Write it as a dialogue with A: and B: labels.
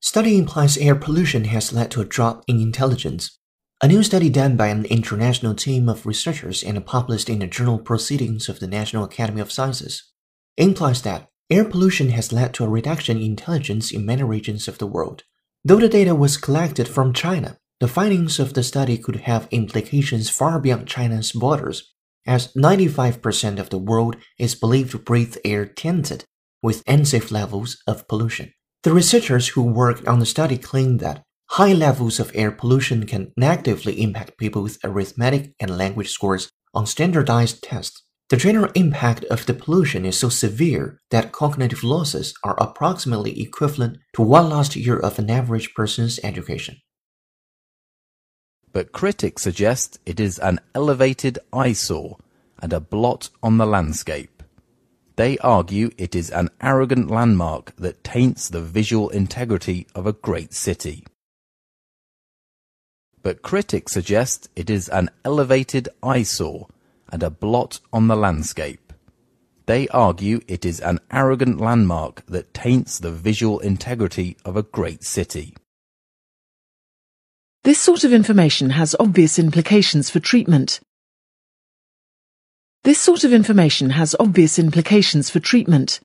A: Study implies air pollution has led to a drop in intelligence. A new study done by an international team of researchers and published in the journal Proceedings of the National Academy of Sciences implies that air pollution has led to a reduction in intelligence in many regions of the world. Though the data was collected from China, the findings of the study could have implications far beyond China's borders, as 95% of the world is believed to breathe air tainted with unsafe levels of pollution. The researchers who worked on the study claim that high levels of air pollution can negatively impact people's arithmetic and language scores on standardized tests. The general impact of the pollution is so severe that cognitive losses are approximately equivalent to one lost year of an average person's education.
B: But critics suggest it is an elevated eyesore and a blot on the landscape. They argue it is an arrogant landmark that taints the visual integrity of a great city. But critics suggest it is an elevated eyesore and a blot on the landscape. They argue it is an arrogant landmark that taints the visual integrity of a great city.
C: This sort of information has obvious implications for treatment. This sort of information has obvious implications for treatment.